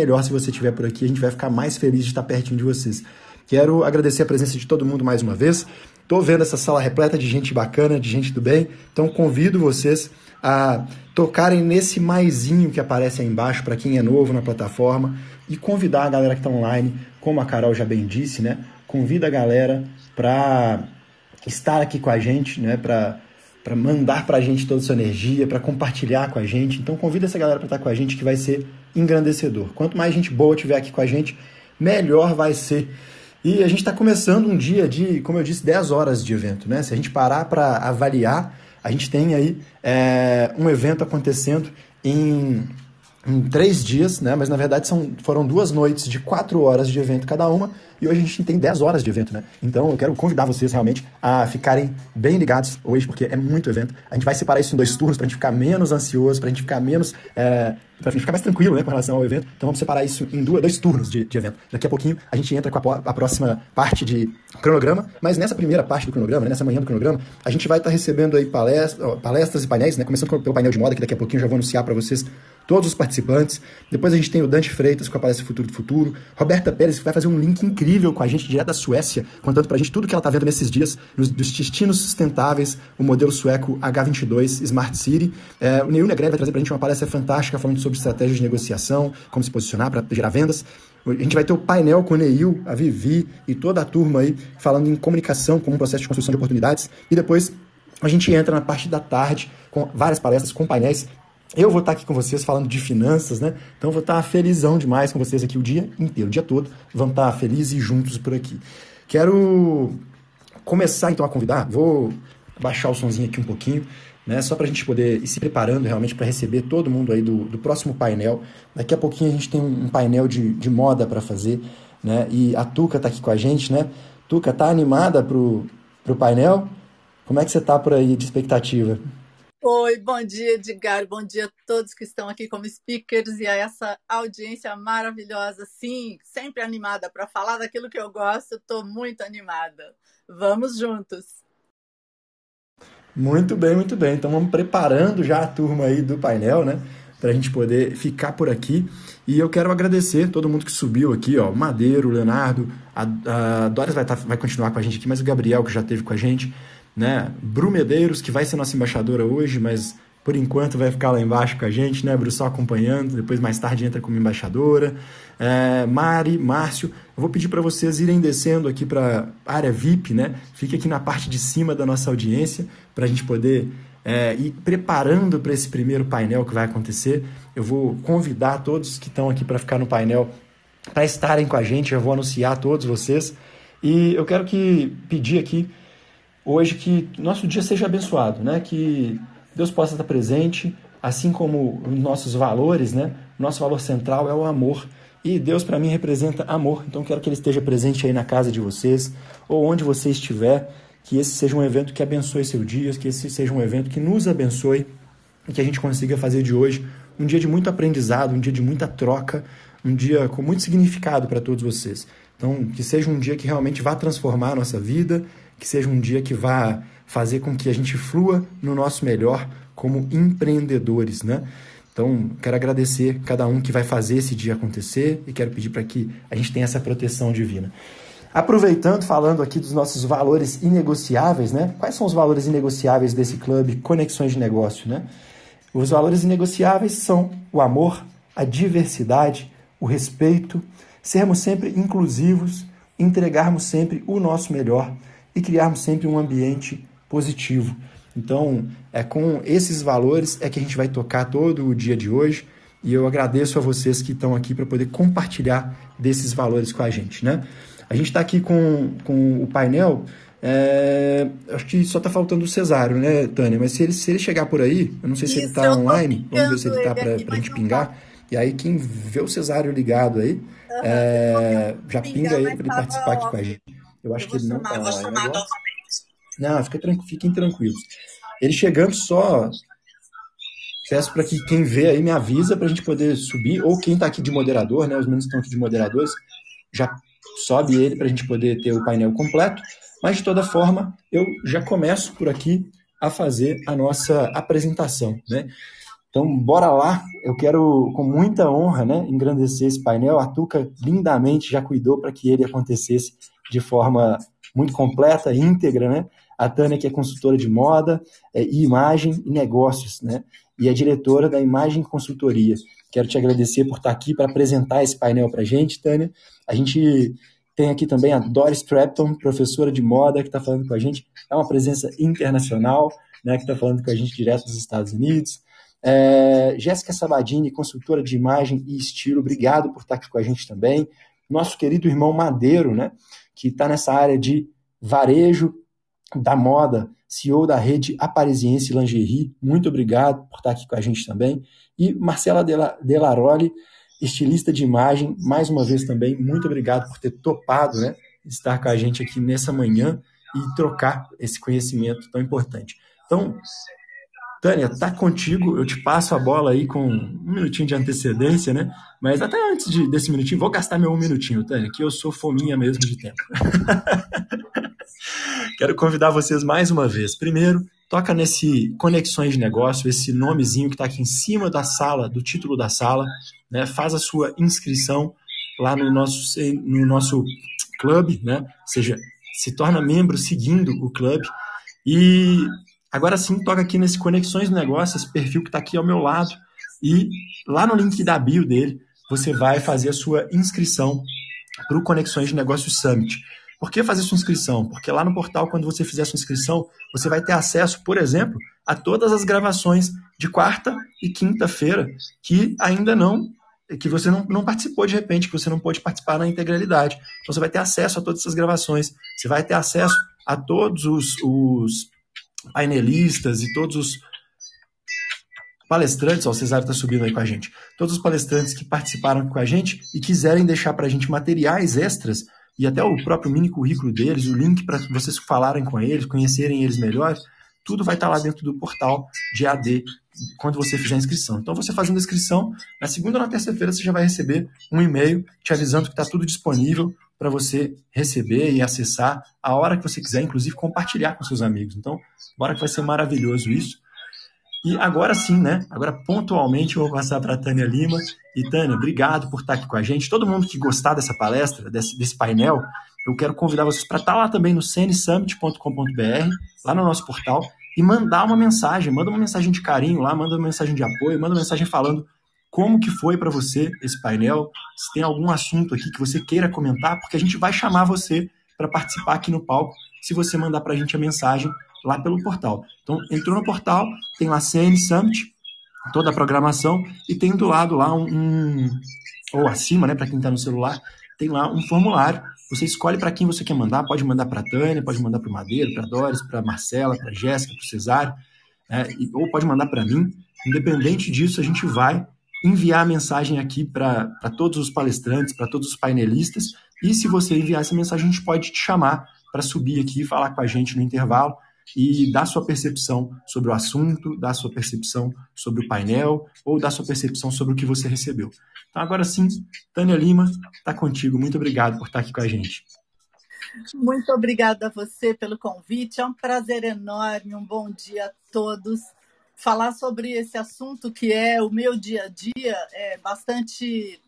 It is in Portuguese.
melhor se você estiver por aqui. A gente vai ficar mais feliz de estar pertinho de vocês. Quero agradecer a presença de todo mundo mais uma vez. Estou vendo essa sala repleta de gente bacana, de gente do bem. Então convido vocês a tocarem nesse maisinho que aparece aí embaixo para quem é novo na plataforma e convidar a galera que está online, como a Carol já bem disse, né? Convida a galera para estar aqui com a gente, né? Para para mandar para a gente toda a sua energia, para compartilhar com a gente. Então convida essa galera para estar com a gente que vai ser engrandecedor. Quanto mais gente boa tiver aqui com a gente, melhor vai ser. E a gente está começando um dia de, como eu disse, 10 horas de evento. Né? Se a gente parar para avaliar, a gente tem aí é, um evento acontecendo em em três dias, né? Mas na verdade são, foram duas noites de quatro horas de evento cada uma, e hoje a gente tem dez horas de evento, né? Então eu quero convidar vocês realmente a ficarem bem ligados hoje, porque é muito evento. A gente vai separar isso em dois turnos pra gente ficar menos ansioso, pra gente ficar menos. É, gente ficar mais tranquilo, né, com relação ao evento. Então vamos separar isso em duas, dois turnos de, de evento. Daqui a pouquinho a gente entra com a, a, próxima parte de cronograma, mas nessa primeira parte do cronograma, né, nessa manhã do cronograma, a gente vai estar tá recebendo aí palestras, palestras e painéis, né? Começando pelo painel de moda, que daqui a pouquinho eu já vou anunciar para vocês todos os participantes. Depois a gente tem o Dante Freitas com a palestra Futuro do Futuro. Roberta Pérez, que vai fazer um link incrível com a gente, direto da Suécia, contando pra gente tudo que ela tá vendo nesses dias, nos, dos destinos sustentáveis, o modelo sueco H22 Smart City. É, o Neil Negrete vai trazer pra gente uma palestra fantástica falando sobre estratégias de negociação, como se posicionar para gerar vendas. A gente vai ter o painel com o Neil, a Vivi e toda a turma aí falando em comunicação como um processo de construção de oportunidades. E depois a gente entra na parte da tarde com várias palestras, com painéis eu vou estar aqui com vocês falando de finanças, né? Então vou estar felizão demais com vocês aqui o dia inteiro, o dia todo. Vamos estar felizes e juntos por aqui. Quero começar então a convidar, vou baixar o sonzinho aqui um pouquinho, né? Só para a gente poder ir se preparando realmente para receber todo mundo aí do, do próximo painel. Daqui a pouquinho a gente tem um painel de, de moda para fazer, né? E a Tuca está aqui com a gente, né? Tuca, tá animada pro, pro painel? Como é que você tá por aí de expectativa? Oi, bom dia, Edgar. Bom dia a todos que estão aqui como speakers e a essa audiência maravilhosa. Sim, sempre animada para falar daquilo que eu gosto. Estou muito animada. Vamos juntos. Muito bem, muito bem. Então vamos preparando já a turma aí do painel, né? Para a gente poder ficar por aqui. E eu quero agradecer todo mundo que subiu aqui, ó. Madeiro, Leonardo, a, a Doris vai, tá, vai continuar com a gente aqui, mas o Gabriel, que já esteve com a gente né? Bru Medeiros, que vai ser nossa embaixadora hoje, mas por enquanto vai ficar lá embaixo com a gente, né? Bru só acompanhando, depois mais tarde entra como embaixadora. É, Mari, Márcio, eu vou pedir para vocês irem descendo aqui para área VIP, né? Fique aqui na parte de cima da nossa audiência para a gente poder é, ir preparando para esse primeiro painel que vai acontecer. Eu vou convidar todos que estão aqui para ficar no painel para estarem com a gente, eu vou anunciar todos vocês. E eu quero que pedir aqui hoje que nosso dia seja abençoado, né? Que Deus possa estar presente, assim como os nossos valores, né? Nosso valor central é o amor. E Deus para mim representa amor. Então quero que ele esteja presente aí na casa de vocês ou onde você estiver, que esse seja um evento que abençoe seu dia, que esse seja um evento que nos abençoe e que a gente consiga fazer de hoje um dia de muito aprendizado, um dia de muita troca, um dia com muito significado para todos vocês. Então, que seja um dia que realmente vá transformar a nossa vida que seja um dia que vá fazer com que a gente flua no nosso melhor como empreendedores, né? Então, quero agradecer cada um que vai fazer esse dia acontecer e quero pedir para que a gente tenha essa proteção divina. Aproveitando, falando aqui dos nossos valores inegociáveis, né? Quais são os valores inegociáveis desse clube Conexões de Negócio, né? Os valores inegociáveis são o amor, a diversidade, o respeito, sermos sempre inclusivos, entregarmos sempre o nosso melhor e criarmos sempre um ambiente positivo. Então, é com esses valores é que a gente vai tocar todo o dia de hoje e eu agradeço a vocês que estão aqui para poder compartilhar desses valores com a gente, né? A gente está aqui com, com o painel, é, acho que só está faltando o Cesário, né, Tânia? Mas se ele, se ele chegar por aí, eu não sei se Isso, ele está online, vamos ver se ele está para a gente pingar. Tá. E aí, quem vê o Cesário ligado aí, uhum, é, já pinga ele para ele participar aqui com a gente. Eu acho eu que ele não tá online Não, fica tranqu... fiquem tranquilos. Ele chegando só. Peço para que quem vê aí me avisa para a gente poder subir, ou quem está aqui de moderador, né? Os meninos estão aqui de moderadores, já sobe ele para a gente poder ter o painel completo. Mas de toda forma, eu já começo por aqui a fazer a nossa apresentação, né? Então, bora lá. Eu quero, com muita honra, né, engrandecer esse painel. A Tuca lindamente já cuidou para que ele acontecesse de forma muito completa, íntegra, né? A Tânia, que é consultora de moda é, e imagem e negócios, né? E é diretora da Imagem Consultoria. Quero te agradecer por estar aqui para apresentar esse painel para a gente, Tânia. A gente tem aqui também a Doris Trapton, professora de moda, que está falando com a gente. É uma presença internacional, né, que está falando com a gente direto dos Estados Unidos. É, Jéssica Sabadini, consultora de imagem e estilo, obrigado por estar aqui com a gente também. Nosso querido irmão Madeiro, né, que está nessa área de varejo da moda, CEO da rede Aparisiense Lingerie, muito obrigado por estar aqui com a gente também. E Marcela Delaroli, estilista de imagem, mais uma vez também, muito obrigado por ter topado né, estar com a gente aqui nessa manhã e trocar esse conhecimento tão importante. Então, Tânia, tá contigo. Eu te passo a bola aí com um minutinho de antecedência, né? Mas até antes de, desse minutinho, vou gastar meu um minutinho, Tânia, que eu sou fominha mesmo de tempo. Quero convidar vocês mais uma vez. Primeiro, toca nesse Conexões de Negócio, esse nomezinho que está aqui em cima da sala, do título da sala, né? Faz a sua inscrição lá no nosso, no nosso clube, né? Ou seja, se torna membro seguindo o clube. E Agora sim, toca aqui nesse Conexões do Negócio, esse perfil que está aqui ao meu lado. E lá no link da bio dele, você vai fazer a sua inscrição para o Conexões de Negócios Summit. Por que fazer sua inscrição? Porque lá no portal, quando você fizer sua inscrição, você vai ter acesso, por exemplo, a todas as gravações de quarta e quinta-feira que ainda não que você não, não participou de repente, que você não pôde participar na integralidade. Então você vai ter acesso a todas essas gravações, você vai ter acesso a todos os, os painelistas e todos os palestrantes, ó, o Cesário está subindo aí com a gente, todos os palestrantes que participaram com a gente e quiserem deixar para a gente materiais extras e até o próprio mini currículo deles, o link para vocês falarem com eles, conhecerem eles melhor, tudo vai estar tá lá dentro do portal de AD quando você fizer a inscrição. Então, você fazendo a inscrição, na segunda ou na terça-feira você já vai receber um e-mail te avisando que está tudo disponível para você receber e acessar a hora que você quiser, inclusive compartilhar com seus amigos. Então, bora que vai ser maravilhoso isso. E agora sim, né? Agora pontualmente eu vou passar para a Tânia Lima. E Tânia, obrigado por estar aqui com a gente. Todo mundo que gostar dessa palestra, desse, desse painel, eu quero convidar vocês para estar lá também no cnsummit.com.br, lá no nosso portal, e mandar uma mensagem. Manda uma mensagem de carinho lá, manda uma mensagem de apoio, manda uma mensagem falando como que foi para você esse painel, se tem algum assunto aqui que você queira comentar, porque a gente vai chamar você para participar aqui no palco, se você mandar para a gente a mensagem lá pelo portal. Então, entrou no portal, tem lá CN Summit, toda a programação, e tem do lado lá um, um ou acima, né, para quem está no celular, tem lá um formulário. Você escolhe para quem você quer mandar, pode mandar para a Tânia, pode mandar para o Madeiro, para a Doris, para a Marcela, para a Jéssica, para o Cesário, né, ou pode mandar para mim. Independente disso, a gente vai enviar a mensagem aqui para todos os palestrantes, para todos os painelistas. E se você enviar essa mensagem, a gente pode te chamar para subir aqui e falar com a gente no intervalo e dar sua percepção sobre o assunto, dar sua percepção sobre o painel ou dar sua percepção sobre o que você recebeu. Então, agora sim, Tânia Lima, está contigo. Muito obrigado por estar aqui com a gente. Muito obrigada a você pelo convite. É um prazer enorme. Um bom dia a todos falar sobre esse assunto que é o meu dia a dia é bastante